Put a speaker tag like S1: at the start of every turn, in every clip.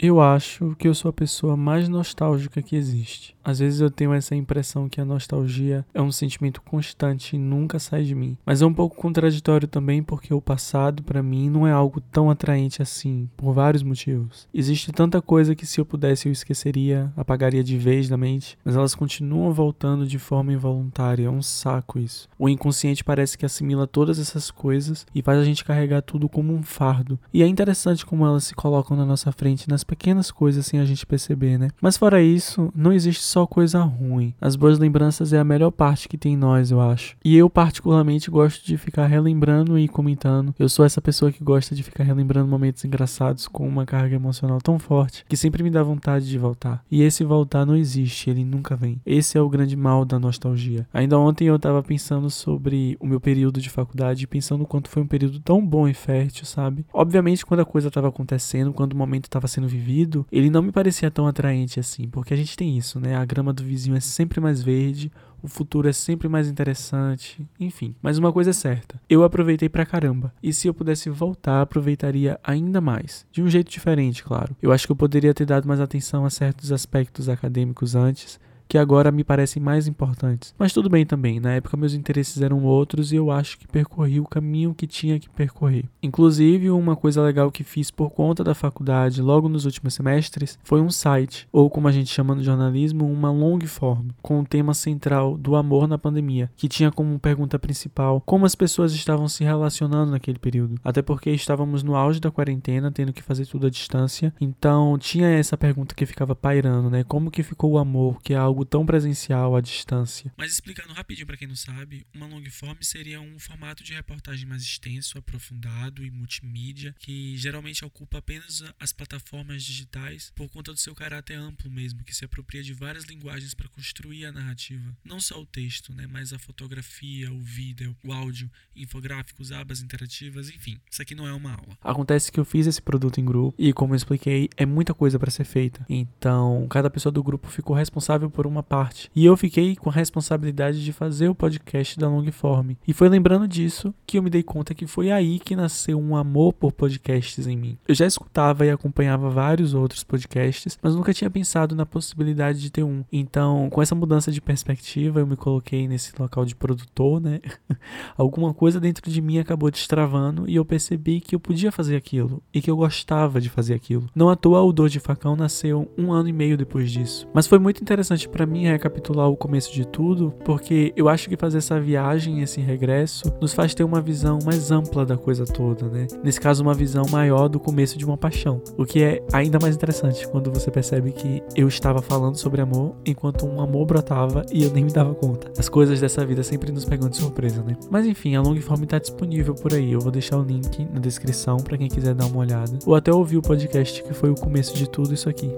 S1: Eu acho que eu sou a pessoa mais nostálgica que existe. Às vezes eu tenho essa impressão que a nostalgia é um sentimento constante e nunca sai de mim. Mas é um pouco contraditório também porque o passado, para mim, não é algo tão atraente assim, por vários motivos. Existe tanta coisa que se eu pudesse eu esqueceria, apagaria de vez da mente, mas elas continuam voltando de forma involuntária. É um saco isso. O inconsciente parece que assimila todas essas coisas e faz a gente carregar tudo como um fardo. E é interessante como elas se colocam na nossa frente nas pequenas coisas sem a gente perceber, né? Mas fora isso, não existe só coisa ruim. As boas lembranças é a melhor parte que tem em nós, eu acho. E eu particularmente gosto de ficar relembrando e comentando. Eu sou essa pessoa que gosta de ficar relembrando momentos engraçados com uma carga emocional tão forte que sempre me dá vontade de voltar. E esse voltar não existe, ele nunca vem. Esse é o grande mal da nostalgia. Ainda ontem eu tava pensando sobre o meu período de faculdade, pensando quanto foi um período tão bom e fértil, sabe? Obviamente, quando a coisa tava acontecendo, quando o momento tava sendo vivido, ele não me parecia tão atraente assim, porque a gente tem isso, né? A grama do vizinho é sempre mais verde, o futuro é sempre mais interessante, enfim. Mas uma coisa é certa, eu aproveitei pra caramba. E se eu pudesse voltar, aproveitaria ainda mais. De um jeito diferente, claro. Eu acho que eu poderia ter dado mais atenção a certos aspectos acadêmicos antes, que agora me parecem mais importantes. Mas tudo bem também, na época meus interesses eram outros e eu acho que percorri o caminho que tinha que percorrer. Inclusive, uma coisa legal que fiz por conta da faculdade logo nos últimos semestres foi um site, ou como a gente chama no jornalismo, uma long form, com o tema central do amor na pandemia, que tinha como pergunta principal como as pessoas estavam se relacionando naquele período. Até porque estávamos no auge da quarentena, tendo que fazer tudo à distância, então tinha essa pergunta que ficava pairando, né? Como que ficou o amor, que é algo algo tão presencial à distância.
S2: Mas explicando rapidinho para quem não sabe, uma long form seria um formato de reportagem mais extenso, aprofundado e multimídia, que geralmente ocupa apenas as plataformas digitais por conta do seu caráter amplo mesmo, que se apropria de várias linguagens para construir a narrativa. Não só o texto, né, mas a fotografia, o vídeo, o áudio, infográficos, abas interativas, enfim. Isso aqui não é uma aula.
S1: Acontece que eu fiz esse produto em grupo e, como eu expliquei, é muita coisa para ser feita. Então, cada pessoa do grupo ficou responsável por uma parte. E eu fiquei com a responsabilidade de fazer o podcast da Longform. E foi lembrando disso que eu me dei conta que foi aí que nasceu um amor por podcasts em mim. Eu já escutava e acompanhava vários outros podcasts, mas nunca tinha pensado na possibilidade de ter um. Então, com essa mudança de perspectiva, eu me coloquei nesse local de produtor, né? Alguma coisa dentro de mim acabou destravando e eu percebi que eu podia fazer aquilo e que eu gostava de fazer aquilo. Não à toa o Dor de Facão nasceu um ano e meio depois disso. Mas foi muito interessante para mim recapitular o começo de tudo, porque eu acho que fazer essa viagem, esse regresso, nos faz ter uma visão mais ampla da coisa toda, né? Nesse caso, uma visão maior do começo de uma paixão, o que é ainda mais interessante quando você percebe que eu estava falando sobre amor enquanto um amor brotava e eu nem me dava conta. As coisas dessa vida sempre nos pegam de surpresa, né? Mas enfim, a Longform está disponível por aí. Eu vou deixar o link na descrição para quem quiser dar uma olhada ou até ouvir o podcast que foi o começo de tudo isso aqui.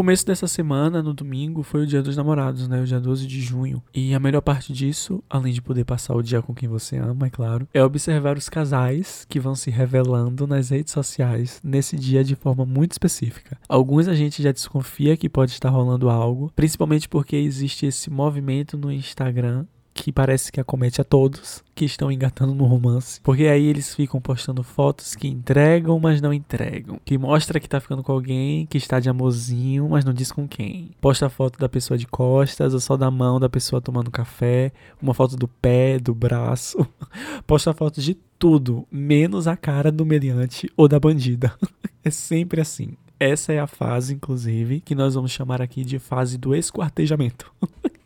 S1: Começo dessa semana, no domingo, foi o dia dos namorados, né? O dia 12 de junho. E a melhor parte disso, além de poder passar o dia com quem você ama, é claro, é observar os casais que vão se revelando nas redes sociais nesse dia de forma muito específica. Alguns a gente já desconfia que pode estar rolando algo, principalmente porque existe esse movimento no Instagram que parece que acomete a todos que estão engatando no romance. Porque aí eles ficam postando fotos que entregam, mas não entregam. Que mostra que tá ficando com alguém, que está de amorzinho, mas não diz com quem. Posta foto da pessoa de costas, ou só da mão da pessoa tomando café, uma foto do pé, do braço. Posta fotos de tudo, menos a cara do meliante ou da bandida. é sempre assim. Essa é a fase, inclusive, que nós vamos chamar aqui de fase do esquartejamento.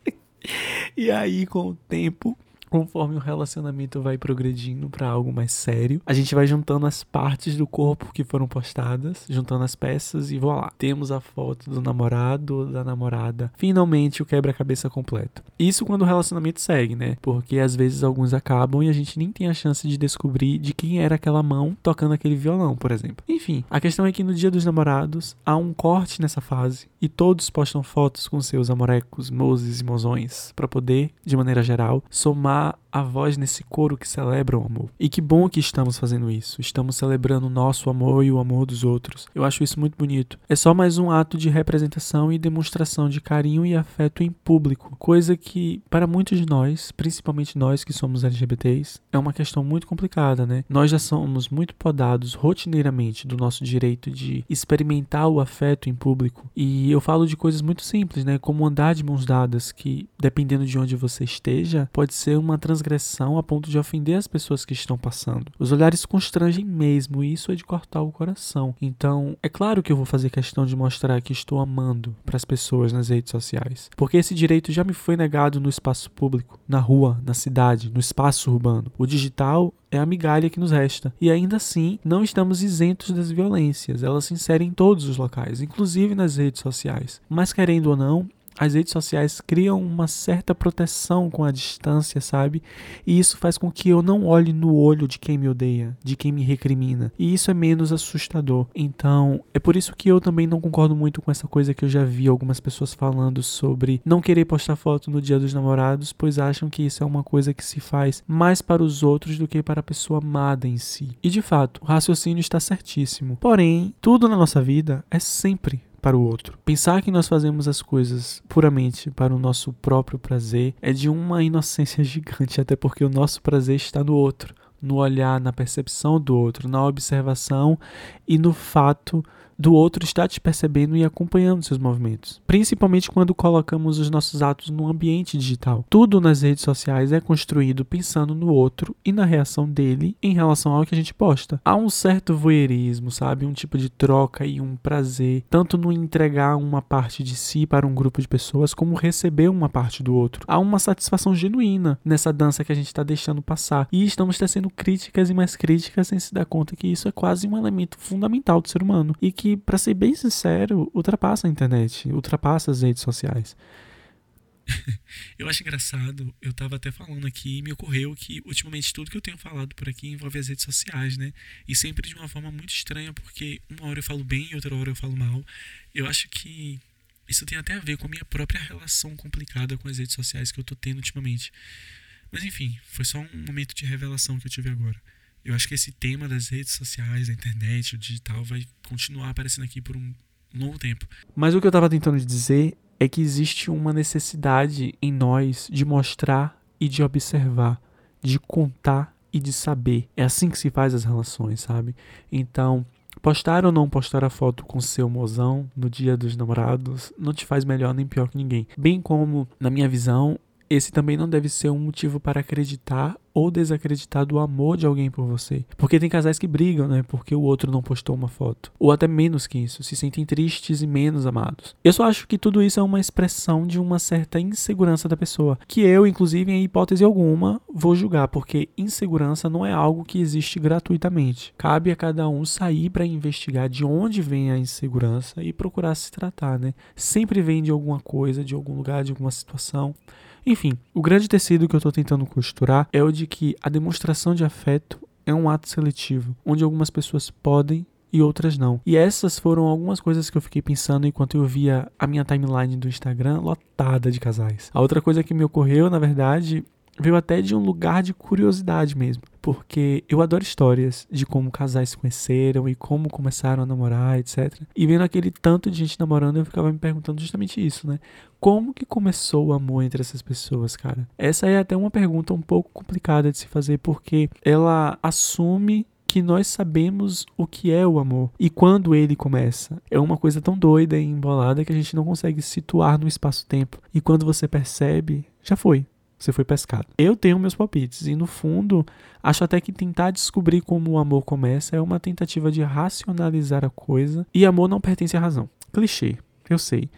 S1: E aí, com o tempo, conforme o relacionamento vai progredindo para algo mais sério, a gente vai juntando as partes do corpo que foram postadas, juntando as peças e voilá. Temos a foto do namorado ou da namorada. Finalmente o quebra-cabeça completo. Isso quando o relacionamento segue, né? Porque às vezes alguns acabam e a gente nem tem a chance de descobrir de quem era aquela mão tocando aquele violão, por exemplo. Enfim, a questão é que no dia dos namorados há um corte nessa fase e todos postam fotos com seus amorecos, mozes e mozões para poder, de maneira geral, somar are a voz nesse coro que celebra o amor. E que bom que estamos fazendo isso. Estamos celebrando o nosso amor e o amor dos outros. Eu acho isso muito bonito. É só mais um ato de representação e demonstração de carinho e afeto em público, coisa que para muitos de nós, principalmente nós que somos LGBTs, é uma questão muito complicada, né? Nós já somos muito podados rotineiramente do nosso direito de experimentar o afeto em público. E eu falo de coisas muito simples, né? Como andar de mãos dadas, que dependendo de onde você esteja, pode ser uma transgressão a ponto de ofender as pessoas que estão passando. Os olhares constrangem mesmo, e isso é de cortar o coração. Então, é claro que eu vou fazer questão de mostrar que estou amando para as pessoas nas redes sociais, porque esse direito já me foi negado no espaço público, na rua, na cidade, no espaço urbano. O digital é a migalha que nos resta. E ainda assim, não estamos isentos das violências. Elas se inserem em todos os locais, inclusive nas redes sociais. Mas querendo ou não, as redes sociais criam uma certa proteção com a distância, sabe? E isso faz com que eu não olhe no olho de quem me odeia, de quem me recrimina. E isso é menos assustador. Então, é por isso que eu também não concordo muito com essa coisa que eu já vi algumas pessoas falando sobre não querer postar foto no Dia dos Namorados, pois acham que isso é uma coisa que se faz mais para os outros do que para a pessoa amada em si. E de fato, o raciocínio está certíssimo. Porém, tudo na nossa vida é sempre para o outro. Pensar que nós fazemos as coisas puramente para o nosso próprio prazer é de uma inocência gigante, até porque o nosso prazer está no outro, no olhar, na percepção do outro, na observação e no fato do outro estar te percebendo e acompanhando seus movimentos. Principalmente quando colocamos os nossos atos no ambiente digital. Tudo nas redes sociais é construído pensando no outro e na reação dele em relação ao que a gente posta. Há um certo voyeurismo, sabe? Um tipo de troca e um prazer, tanto no entregar uma parte de si para um grupo de pessoas, como receber uma parte do outro. Há uma satisfação genuína nessa dança que a gente está deixando passar. E estamos tecendo críticas e mais críticas sem se dar conta que isso é quase um elemento fundamental do ser humano e que que, para ser bem sincero, ultrapassa a internet, ultrapassa as redes sociais.
S2: eu acho engraçado, eu tava até falando aqui e me ocorreu que ultimamente tudo que eu tenho falado por aqui envolve as redes sociais, né? E sempre de uma forma muito estranha, porque uma hora eu falo bem e outra hora eu falo mal. Eu acho que isso tem até a ver com a minha própria relação complicada com as redes sociais que eu tô tendo ultimamente. Mas enfim, foi só um momento de revelação que eu tive agora. Eu acho que esse tema das redes sociais, da internet, o digital, vai continuar aparecendo aqui por um longo tempo.
S1: Mas o que eu estava tentando dizer é que existe uma necessidade em nós de mostrar e de observar, de contar e de saber. É assim que se faz as relações, sabe? Então, postar ou não postar a foto com seu mozão no dia dos namorados não te faz melhor nem pior que ninguém. Bem como, na minha visão, esse também não deve ser um motivo para acreditar ou desacreditar do amor de alguém por você. Porque tem casais que brigam, né? Porque o outro não postou uma foto. Ou até menos que isso, se sentem tristes e menos amados. Eu só acho que tudo isso é uma expressão de uma certa insegurança da pessoa. Que eu, inclusive, em hipótese alguma, vou julgar. Porque insegurança não é algo que existe gratuitamente. Cabe a cada um sair para investigar de onde vem a insegurança e procurar se tratar, né? Sempre vem de alguma coisa, de algum lugar, de alguma situação. Enfim, o grande tecido que eu estou tentando costurar é o de que a demonstração de afeto é um ato seletivo, onde algumas pessoas podem e outras não. E essas foram algumas coisas que eu fiquei pensando enquanto eu via a minha timeline do Instagram lotada de casais. A outra coisa que me ocorreu, na verdade, veio até de um lugar de curiosidade mesmo, porque eu adoro histórias de como casais se conheceram e como começaram a namorar, etc. E vendo aquele tanto de gente namorando, eu ficava me perguntando justamente isso, né? Como que começou o amor entre essas pessoas, cara? Essa é até uma pergunta um pouco complicada de se fazer, porque ela assume que nós sabemos o que é o amor e quando ele começa. É uma coisa tão doida e embolada que a gente não consegue situar no espaço-tempo. E quando você percebe, já foi você foi pescado. Eu tenho meus palpites e no fundo acho até que tentar descobrir como o amor começa é uma tentativa de racionalizar a coisa e amor não pertence à razão. Clichê, eu sei.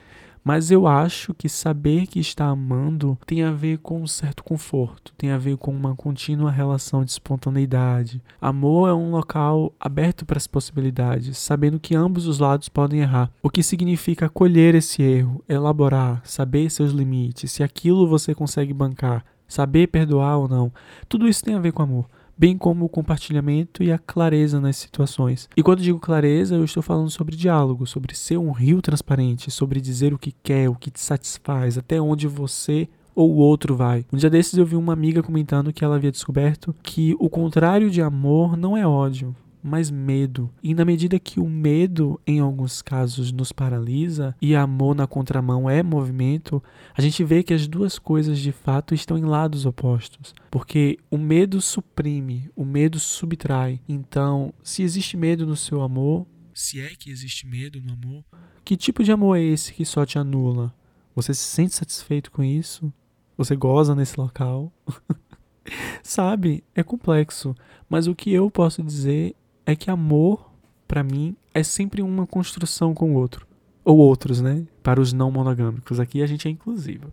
S1: Mas eu acho que saber que está amando tem a ver com um certo conforto, tem a ver com uma contínua relação de espontaneidade. Amor é um local aberto para as possibilidades, sabendo que ambos os lados podem errar. O que significa acolher esse erro, elaborar, saber seus limites, se aquilo você consegue bancar, saber perdoar ou não. Tudo isso tem a ver com amor bem como o compartilhamento e a clareza nas situações. E quando digo clareza, eu estou falando sobre diálogo, sobre ser um rio transparente, sobre dizer o que quer, o que te satisfaz, até onde você ou o outro vai. Um dia desses eu vi uma amiga comentando que ela havia descoberto que o contrário de amor não é ódio, mas medo. E na medida que o medo, em alguns casos, nos paralisa e amor na contramão é movimento, a gente vê que as duas coisas de fato estão em lados opostos. Porque o medo suprime, o medo subtrai. Então, se existe medo no seu amor.
S2: Se é que existe medo no amor.
S1: Que tipo de amor é esse que só te anula? Você se sente satisfeito com isso? Você goza nesse local? Sabe? É complexo. Mas o que eu posso dizer é que amor, para mim, é sempre uma construção com o outro. Ou outros, né? Para os não monogâmicos. Aqui a gente é inclusivo.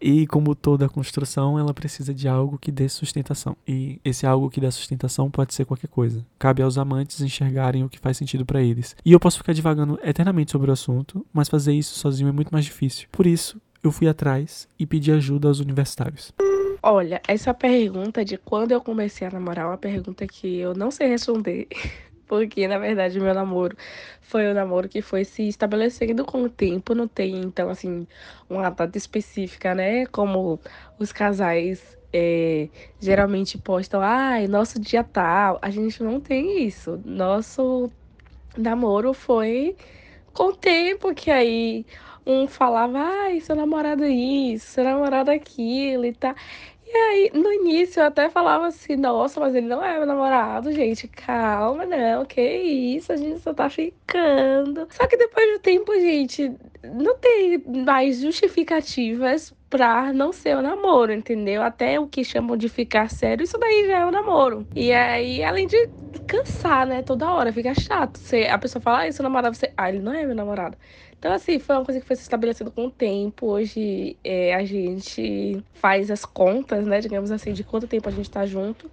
S1: E como toda construção, ela precisa de algo que dê sustentação. E esse algo que dê sustentação pode ser qualquer coisa. Cabe aos amantes enxergarem o que faz sentido para eles. E eu posso ficar divagando eternamente sobre o assunto, mas fazer isso sozinho é muito mais difícil. Por isso, eu fui atrás e pedi ajuda aos universitários.
S3: Olha, essa pergunta de quando eu comecei a namorar é uma pergunta que eu não sei responder. Porque, na verdade, meu namoro foi um namoro que foi se estabelecendo com o tempo. Não tem, então, assim, uma data específica, né? Como os casais é, geralmente postam, ai, ah, nosso dia tal. A gente não tem isso. Nosso namoro foi com o tempo que aí um falava, ai, seu namorado isso, seu namorado aquilo e tal. E aí, no início, eu até falava assim, nossa, mas ele não é meu namorado, gente. Calma, não, que isso, a gente só tá ficando. Só que depois do tempo, gente, não tem mais justificativas pra não ser o namoro, entendeu? Até o que chamam de ficar sério, isso daí já é o namoro. E aí, além de cansar, né, toda hora, fica chato. Você, a pessoa fala, ah, seu namorado, você. Ah, ele não é meu namorado. Então, assim, foi uma coisa que foi se estabelecendo com o tempo. Hoje é, a gente faz as contas, né, digamos assim, de quanto tempo a gente tá junto.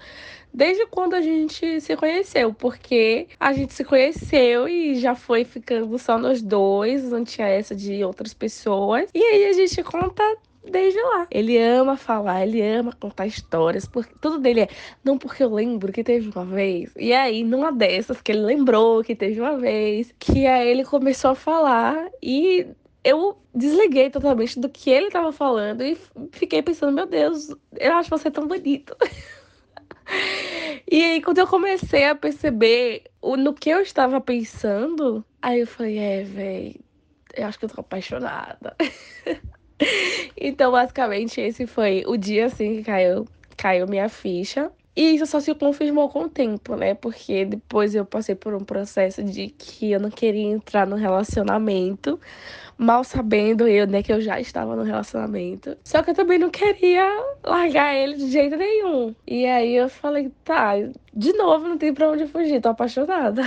S3: Desde quando a gente se conheceu, porque a gente se conheceu e já foi ficando só nós dois, não tinha essa de outras pessoas. E aí a gente conta desde lá. Ele ama falar, ele ama contar histórias, porque tudo dele é não porque eu lembro que teve uma vez. E aí, numa dessas que ele lembrou que teve uma vez, que aí ele começou a falar e eu desliguei totalmente do que ele tava falando e fiquei pensando, meu Deus, eu acho você tão bonito. e aí, quando eu comecei a perceber o, no que eu estava pensando, aí eu falei, é, velho, eu acho que eu tô apaixonada. então, basicamente, esse foi o dia assim que caiu, caiu minha ficha. E isso só se confirmou com o tempo, né? Porque depois eu passei por um processo de que eu não queria entrar no relacionamento, mal sabendo eu, né, que eu já estava no relacionamento. Só que eu também não queria largar ele de jeito nenhum. E aí eu falei, tá, de novo, não tem pra onde fugir, tô apaixonada.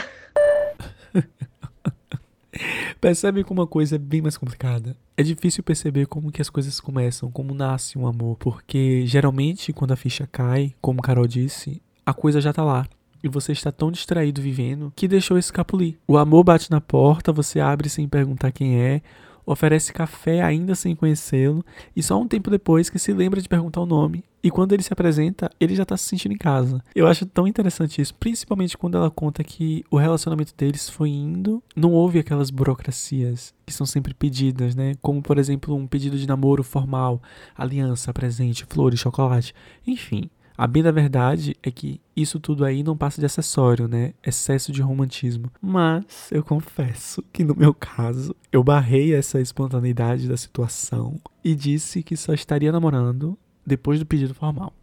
S1: Percebe como uma coisa é bem mais complicada. É difícil perceber como que as coisas começam, como nasce um amor, porque geralmente quando a ficha cai, como Carol disse, a coisa já tá lá. E você está tão distraído vivendo que deixou escapulir. O amor bate na porta, você abre sem perguntar quem é, oferece café ainda sem conhecê-lo e só um tempo depois que se lembra de perguntar o nome. E quando ele se apresenta, ele já tá se sentindo em casa. Eu acho tão interessante isso, principalmente quando ela conta que o relacionamento deles foi indo, não houve aquelas burocracias que são sempre pedidas, né? Como, por exemplo, um pedido de namoro formal, aliança, presente, flores, chocolate, enfim. A bem da verdade é que isso tudo aí não passa de acessório, né? Excesso de romantismo. Mas eu confesso que no meu caso, eu barrei essa espontaneidade da situação e disse que só estaria namorando depois do pedido formal.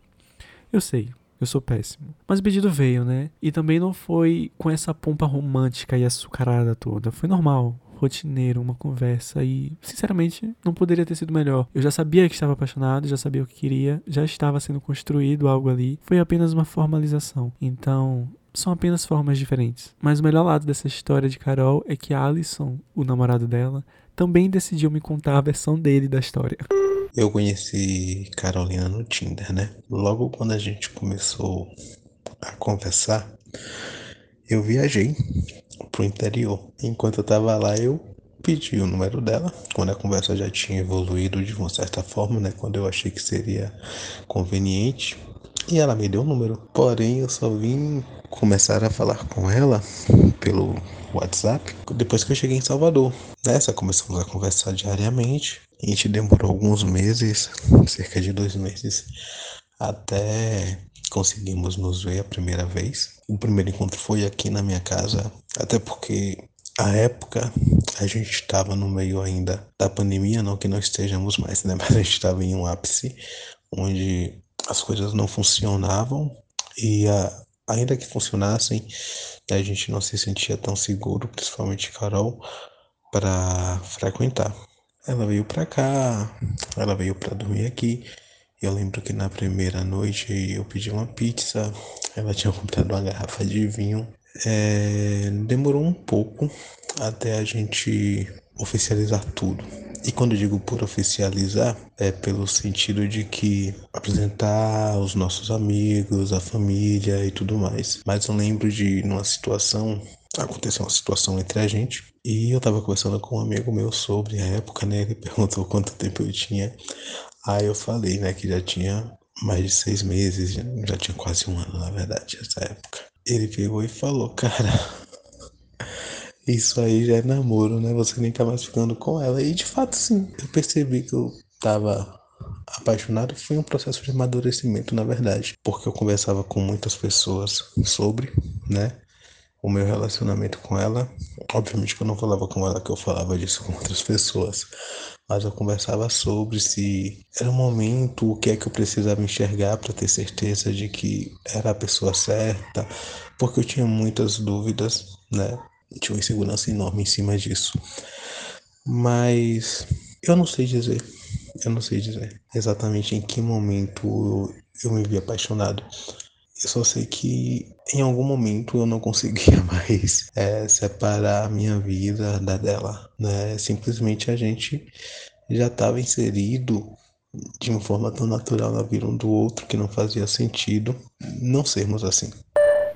S1: Eu sei, eu sou péssimo. Mas o pedido veio, né? E também não foi com essa pompa romântica e açucarada toda. Foi normal rotineiro, uma conversa e, sinceramente, não poderia ter sido melhor. Eu já sabia que estava apaixonado, já sabia o que queria, já estava sendo construído algo ali. Foi apenas uma formalização. Então, são apenas formas diferentes. Mas o melhor lado dessa história de Carol é que Alison, o namorado dela, também decidiu me contar a versão dele da história.
S4: Eu conheci Carolina no Tinder, né? Logo quando a gente começou a conversar, eu viajei pro interior. Enquanto eu tava lá, eu pedi o número dela, quando a conversa já tinha evoluído de uma certa forma, né? Quando eu achei que seria conveniente. E ela me deu o número. Porém, eu só vim começar a falar com ela pelo WhatsApp depois que eu cheguei em Salvador. Nessa começamos a conversar diariamente A gente demorou alguns meses, cerca de dois meses, até conseguimos nos ver a primeira vez. O primeiro encontro foi aqui na minha casa, até porque a época a gente estava no meio ainda da pandemia, não que não estejamos mais, né? Mas a gente estava em um ápice onde as coisas não funcionavam e a, ainda que funcionassem, a gente não se sentia tão seguro, principalmente Carol, para frequentar. Ela veio para cá, ela veio para dormir aqui. Eu lembro que na primeira noite eu pedi uma pizza, ela tinha comprado uma garrafa de vinho. É, demorou um pouco até a gente oficializar tudo. E quando eu digo por oficializar, é pelo sentido de que apresentar os nossos amigos, a família e tudo mais. Mas eu lembro de numa situação aconteceu uma situação entre a gente e eu tava conversando com um amigo meu sobre a época, né? Ele perguntou quanto tempo eu tinha. Aí eu falei, né, que já tinha mais de seis meses, já tinha quase um ano, na verdade, nessa época. Ele pegou e falou, cara, isso aí já é namoro, né? Você nem tá mais ficando com ela. E de fato, sim, eu percebi que eu tava apaixonado. Foi um processo de amadurecimento, na verdade, porque eu conversava com muitas pessoas sobre, né? o meu relacionamento com ela. Obviamente que eu não falava com ela que eu falava disso com outras pessoas, mas eu conversava sobre se era o momento, o que é que eu precisava enxergar para ter certeza de que era a pessoa certa, porque eu tinha muitas dúvidas, né? Tinha uma insegurança enorme em cima disso. Mas eu não sei dizer, eu não sei dizer exatamente em que momento eu me vi apaixonado. Eu só sei que em algum momento eu não conseguia mais é, separar a minha vida da dela, né? Simplesmente a gente já estava inserido de uma forma tão natural na vida um do outro que não fazia sentido não sermos assim.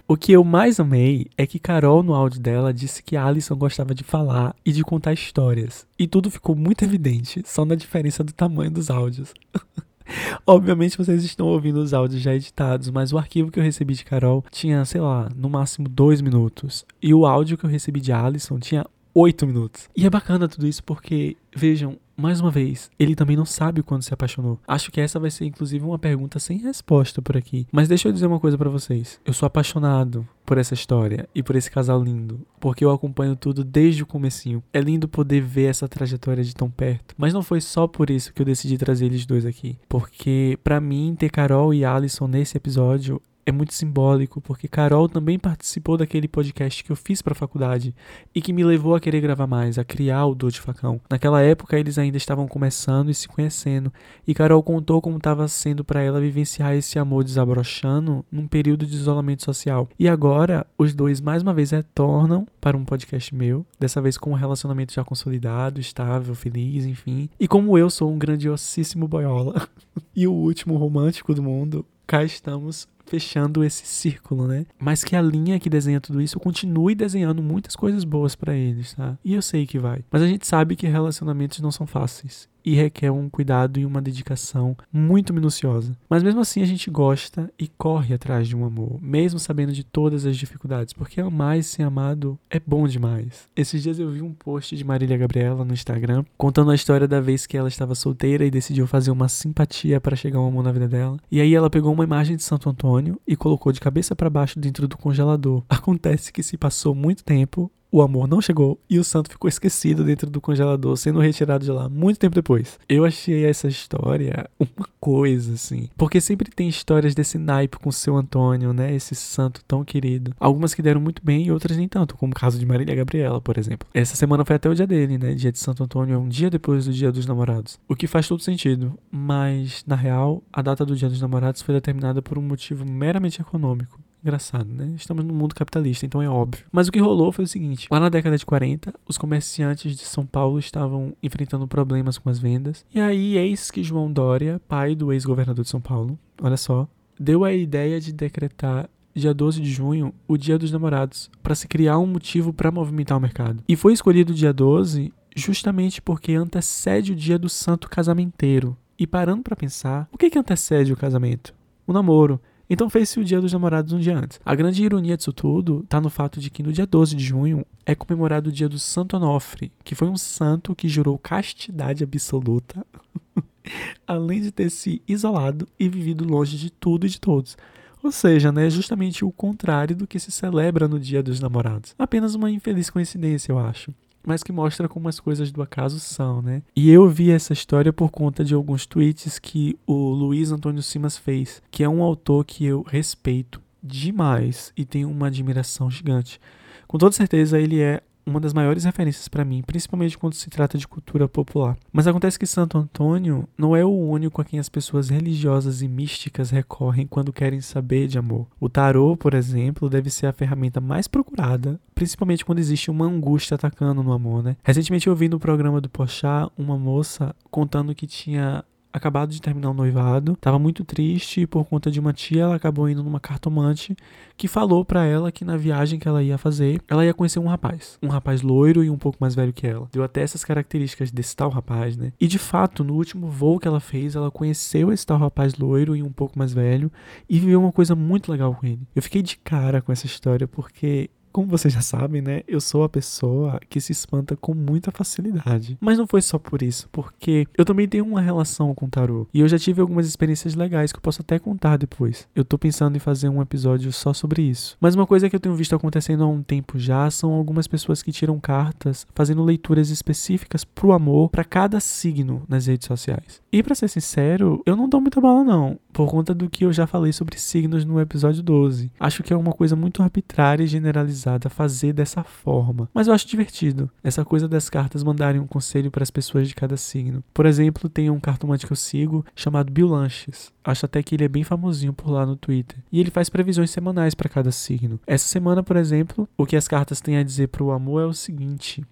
S1: O que eu mais amei é que Carol, no áudio dela, disse que Alison gostava de falar e de contar histórias. E tudo ficou muito evidente, só na diferença do tamanho dos áudios. Obviamente vocês estão ouvindo os áudios já editados, mas o arquivo que eu recebi de Carol tinha, sei lá, no máximo dois minutos. E o áudio que eu recebi de Alison tinha oito minutos. E é bacana tudo isso porque, vejam, mais uma vez, ele também não sabe quando se apaixonou. Acho que essa vai ser inclusive uma pergunta sem resposta por aqui. Mas deixa eu dizer uma coisa para vocês. Eu sou apaixonado por essa história e por esse casal lindo, porque eu acompanho tudo desde o comecinho. É lindo poder ver essa trajetória de tão perto. Mas não foi só por isso que eu decidi trazer eles dois aqui, porque para mim ter Carol e Alison nesse episódio é muito simbólico, porque Carol também participou daquele podcast que eu fiz para a faculdade e que me levou a querer gravar mais, a criar o Dor de Facão. Naquela época eles ainda estavam começando e se conhecendo, e Carol contou como estava sendo para ela vivenciar esse amor desabrochando num período de isolamento social. E agora os dois mais uma vez retornam para um podcast meu, dessa vez com um relacionamento já consolidado, estável, feliz, enfim. E como eu sou um grandiosíssimo boiola e o último romântico do mundo, cá estamos fechando esse círculo, né? Mas que a linha que desenha tudo isso continue desenhando muitas coisas boas para eles, tá? E eu sei que vai. Mas a gente sabe que relacionamentos não são fáceis e requer um cuidado e uma dedicação muito minuciosa. Mas mesmo assim a gente gosta e corre atrás de um amor, mesmo sabendo de todas as dificuldades, porque amar e ser amado é bom demais. Esses dias eu vi um post de Marília Gabriela no Instagram contando a história da vez que ela estava solteira e decidiu fazer uma simpatia para chegar um amor na vida dela. E aí ela pegou uma imagem de Santo Antônio e colocou de cabeça para baixo dentro do congelador. Acontece que se passou muito tempo, o amor não chegou e o santo ficou esquecido dentro do congelador, sendo retirado de lá muito tempo depois. Eu achei essa história uma coisa, assim. Porque sempre tem histórias desse naipe com seu Antônio, né? Esse santo tão querido. Algumas que deram muito bem e outras nem tanto, como o caso de Marília Gabriela, por exemplo. Essa semana foi até o dia dele, né? Dia de Santo Antônio é um dia depois do dia dos namorados. O que faz todo sentido. Mas, na real, a data do dia dos namorados foi determinada por um motivo meramente econômico. Engraçado, né? Estamos no mundo capitalista, então é óbvio. Mas o que rolou foi o seguinte: lá na década de 40, os comerciantes de São Paulo estavam enfrentando problemas com as vendas. E aí, eis que João Dória, pai do ex-governador de São Paulo, olha só, deu a ideia de decretar dia 12 de junho, o Dia dos Namorados, para se criar um motivo para movimentar o mercado. E foi escolhido o dia 12 justamente porque antecede o dia do santo casamenteiro. E parando para pensar, o que, que antecede o casamento? O namoro. Então fez-se o Dia dos Namorados um dia antes. A grande ironia disso tudo está no fato de que no dia 12 de junho é comemorado o dia do Santo Onofre, que foi um santo que jurou castidade absoluta, além de ter se isolado e vivido longe de tudo e de todos. Ou seja, né, justamente o contrário do que se celebra no Dia dos Namorados. Apenas uma infeliz coincidência, eu acho mas que mostra como as coisas do acaso são, né? E eu vi essa história por conta de alguns tweets que o Luiz Antônio Simas fez, que é um autor que eu respeito demais e tenho uma admiração gigante. Com toda certeza ele é uma das maiores referências para mim, principalmente quando se trata de cultura popular. Mas acontece que Santo Antônio não é o único a quem as pessoas religiosas e místicas recorrem quando querem saber de amor. O tarô, por exemplo, deve ser a ferramenta mais procurada, principalmente quando existe uma angústia atacando no amor, né? Recentemente eu vi no programa do Pochá uma moça contando que tinha acabado de terminar o noivado, estava muito triste e por conta de uma tia ela acabou indo numa cartomante que falou para ela que na viagem que ela ia fazer, ela ia conhecer um rapaz, um rapaz loiro e um pouco mais velho que ela. Deu até essas características desse tal rapaz, né? E de fato, no último voo que ela fez, ela conheceu esse tal rapaz loiro e um pouco mais velho e viveu uma coisa muito legal com ele. Eu fiquei de cara com essa história porque como vocês já sabem, né? Eu sou a pessoa que se espanta com muita facilidade. Mas não foi só por isso, porque eu também tenho uma relação com o tarô. E eu já tive algumas experiências legais que eu posso até contar depois. Eu tô pensando em fazer um episódio só sobre isso. Mas uma coisa que eu tenho visto acontecendo há um tempo já são algumas pessoas que tiram cartas fazendo leituras específicas pro amor para cada signo nas redes sociais. E para ser sincero, eu não dou muita bola não, por conta do que eu já falei sobre signos no episódio 12. Acho que é uma coisa muito arbitrária e generalizada a fazer dessa forma. Mas eu acho divertido essa coisa das cartas mandarem um conselho para as pessoas de cada signo. Por exemplo, tem um cartomante que eu sigo chamado Bill Lanches. Acho até que ele é bem famosinho por lá no Twitter. E ele faz previsões semanais para cada signo. Essa semana, por exemplo, o que as cartas têm a dizer para o amor é o seguinte: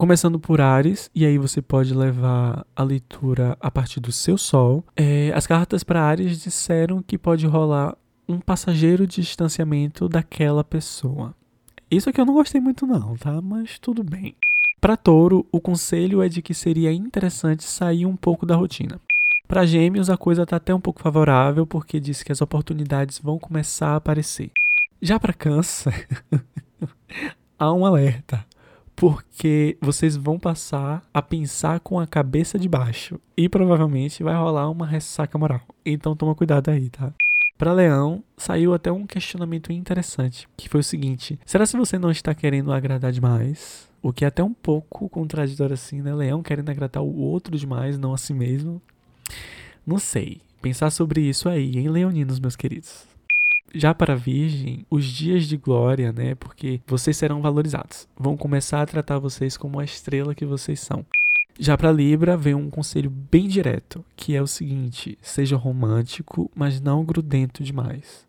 S1: Começando por Ares, e aí você pode levar a leitura a partir do seu Sol. É, as cartas para Ares disseram que pode rolar um passageiro de distanciamento daquela pessoa. Isso aqui eu não gostei muito não, tá? Mas tudo bem. Para Touro, o conselho é de que seria interessante sair um pouco da rotina. Para Gêmeos, a coisa está até um pouco favorável, porque diz que as oportunidades vão começar a aparecer. Já para Câncer, há um alerta, porque vocês vão passar a pensar com a cabeça de baixo e provavelmente vai rolar uma ressaca moral. Então toma cuidado aí, tá? Para Leão, saiu até um questionamento interessante, que foi o seguinte: será se você não está querendo agradar demais? O que é até um pouco contraditório assim, né? Leão querendo agradar o outro demais, não a si mesmo. Não sei. Pensar sobre isso aí, hein, leoninos, meus queridos. Já para a Virgem, os dias de glória, né? Porque vocês serão valorizados. Vão começar a tratar vocês como a estrela que vocês são. Já para Libra vem um conselho bem direto, que é o seguinte: seja romântico, mas não grudento demais.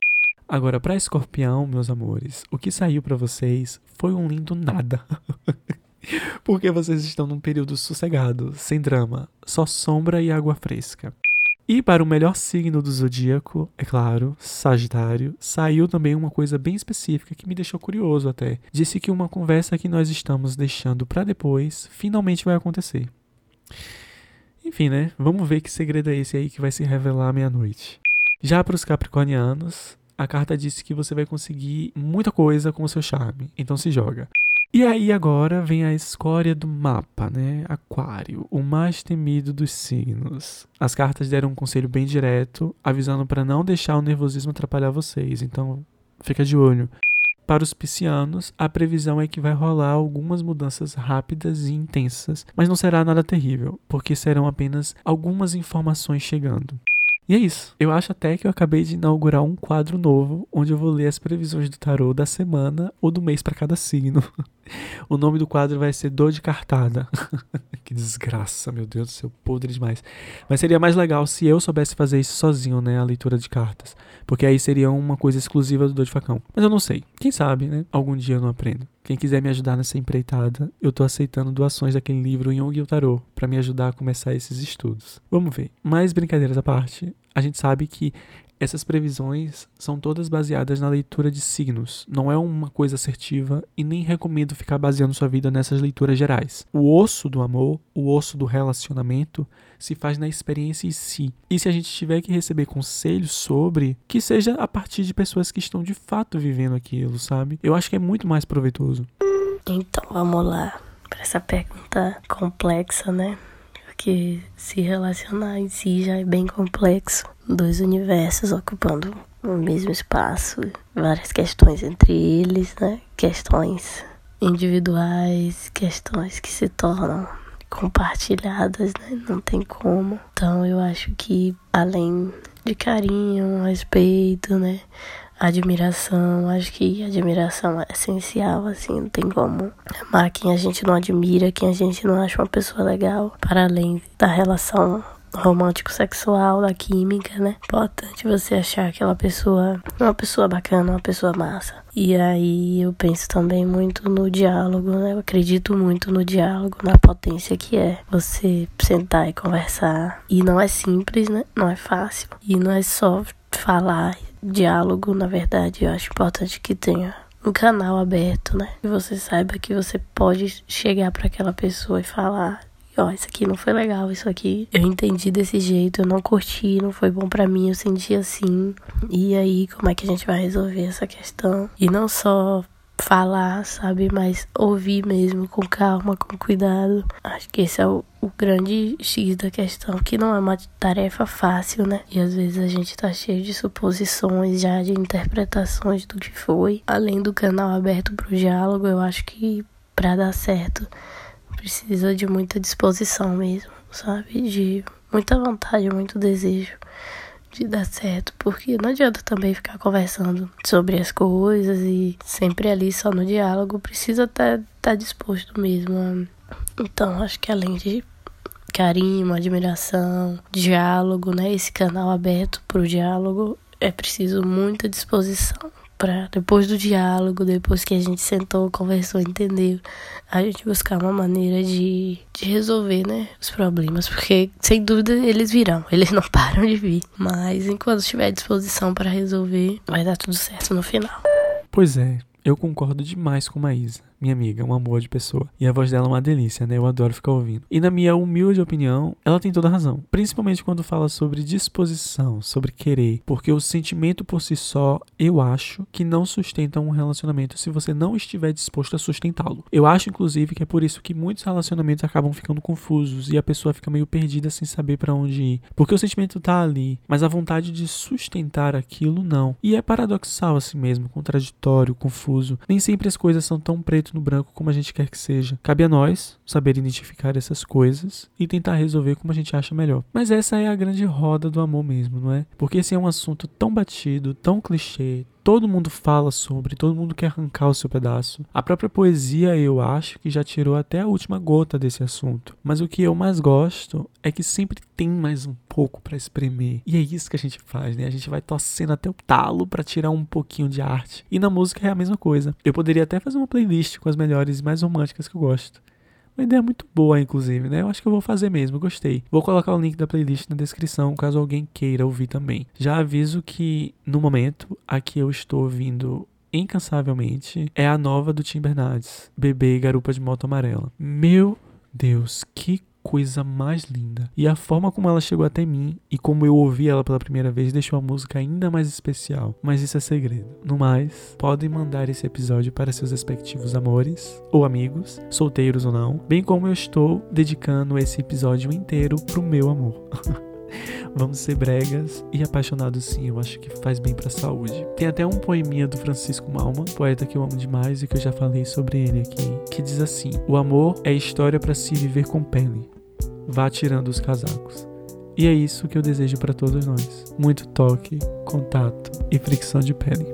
S1: Agora, para Escorpião, meus amores, o que saiu para vocês foi um lindo nada. Porque vocês estão num período sossegado, sem drama, só sombra e água fresca. E para o melhor signo do zodíaco, é claro, Sagitário, saiu também uma coisa bem específica que me deixou curioso até. Disse que uma conversa que nós estamos deixando para depois finalmente vai acontecer. Enfim, né? Vamos ver que segredo é esse aí que vai se revelar à meia-noite. Já para os capricornianos, a carta disse que você vai conseguir muita coisa com o seu charme, então se joga. E aí agora vem a escória do mapa, né? Aquário, o mais temido dos signos. As cartas deram um conselho bem direto, avisando para não deixar o nervosismo atrapalhar vocês, então fica de olho. Para os piscianos, a previsão é que vai rolar algumas mudanças rápidas e intensas, mas não será nada terrível, porque serão apenas algumas informações chegando. E é isso. Eu acho até que eu acabei de inaugurar um quadro novo, onde eu vou ler as previsões do tarô da semana ou do mês para cada signo. O nome do quadro vai ser Dor de Cartada. que desgraça, meu Deus do céu, podre demais. Mas seria mais legal se eu soubesse fazer isso sozinho, né? A leitura de cartas. Porque aí seria uma coisa exclusiva do Dor de Facão. Mas eu não sei. Quem sabe, né? Algum dia eu não aprendo. Quem quiser me ajudar nessa empreitada, eu tô aceitando doações daquele livro Young e Tarot para me ajudar a começar esses estudos. Vamos ver. Mais brincadeiras à parte, a gente sabe que Essas previsões são todas baseadas na leitura de signos, não é uma coisa assertiva e nem recomendo ficar baseando sua vida nessas leituras gerais. O osso do amor, o osso do relacionamento, se faz na experiência em si. E se a gente tiver que receber conselhos sobre, que seja a partir de pessoas que estão de fato vivendo aquilo, sabe? Eu acho que é muito mais proveitoso.
S5: Então, vamos lá para essa pergunta complexa, né? Porque se relacionar em si já é bem complexo. Dois universos ocupando o mesmo espaço, várias questões entre eles, né? Questões individuais, questões que se tornam compartilhadas, né? Não tem como. Então eu acho que além de carinho, respeito, né? Admiração, acho que admiração é essencial, assim, não tem como amar quem a gente não admira, quem a gente não acha uma pessoa legal, para além da relação romântico-sexual, da química, né? Importante você achar aquela pessoa uma pessoa bacana, uma pessoa massa. E aí eu penso também muito no diálogo, né? Eu acredito muito no diálogo, na potência que é você sentar e conversar. E não é simples, né? Não é fácil. E não é só falar. Diálogo, na verdade, eu acho importante que tenha um canal aberto, né? Que você saiba que você pode chegar para aquela pessoa e falar ó, oh, isso aqui não foi legal, isso aqui eu entendi desse jeito, eu não curti, não foi bom para mim, eu senti assim. E aí, como é que a gente vai resolver essa questão? E não só falar, sabe, mas ouvir mesmo com calma, com cuidado. Acho que esse é o, o grande X da questão, que não é uma tarefa fácil, né? E às vezes a gente tá cheio de suposições já, de interpretações do que foi. Além do canal aberto pro diálogo, eu acho que para dar certo precisa de muita disposição mesmo, sabe? De muita vontade, muito desejo de dar certo, porque não adianta também ficar conversando sobre as coisas e sempre ali só no diálogo, precisa estar tá, tá disposto mesmo. Então, acho que além de carinho, admiração, diálogo, né, esse canal aberto para o diálogo, é preciso muita disposição para depois do diálogo, depois que a gente sentou, conversou, entendeu, a gente buscar uma maneira de, de resolver, né, os problemas, porque sem dúvida eles virão, eles não param de vir, mas enquanto estiver disposição para resolver, vai dar tudo certo no final.
S1: Pois é, eu concordo demais com Maísa minha amiga, um amor de pessoa. E a voz dela é uma delícia, né? Eu adoro ficar ouvindo. E na minha humilde opinião, ela tem toda a razão. Principalmente quando fala sobre disposição, sobre querer. Porque o sentimento por si só, eu acho que não sustenta um relacionamento se você não estiver disposto a sustentá-lo. Eu acho, inclusive, que é por isso que muitos relacionamentos acabam ficando confusos e a pessoa fica meio perdida sem saber para onde ir. Porque o sentimento tá ali, mas a vontade de sustentar aquilo não. E é paradoxal assim mesmo, contraditório, confuso. Nem sempre as coisas são tão preto preto no branco como a gente quer que seja. Cabe a nós saber identificar essas coisas e tentar resolver como a gente acha melhor. Mas essa é a grande roda do amor mesmo, não é? Porque esse é um assunto tão batido, tão clichê, todo mundo fala sobre, todo mundo quer arrancar o seu pedaço. A própria poesia, eu acho que já tirou até a última gota desse assunto. Mas o que eu mais gosto é que sempre tem mais um pouco para espremer. E é isso que a gente faz, né? A gente vai torcendo até o talo para tirar um pouquinho de arte. E na música é a mesma coisa. Eu poderia até fazer uma playlist com as melhores e mais românticas que eu gosto. Uma ideia muito boa, inclusive, né? Eu acho que eu vou fazer mesmo, gostei. Vou colocar o link da playlist na descrição, caso alguém queira ouvir também. Já aviso que, no momento, a que eu estou ouvindo incansavelmente é a nova do Tim Bernardes, Bebê e Garupa de Moto Amarela. Meu Deus, que coisa mais linda. E a forma como ela chegou até mim e como eu ouvi ela pela primeira vez deixou a música ainda mais especial. Mas isso é segredo. No mais, podem mandar esse episódio para seus respectivos amores ou amigos, solteiros ou não, bem como eu estou dedicando esse episódio inteiro pro meu amor. Vamos ser bregas e apaixonados sim, eu acho que faz bem pra saúde. Tem até um poeminha do Francisco Malman, poeta que eu amo demais e que eu já falei sobre ele aqui, que diz assim: O amor é história para se viver com pele. Vá tirando os casacos. E é isso que eu desejo para todos nós: muito toque, contato e fricção de pele.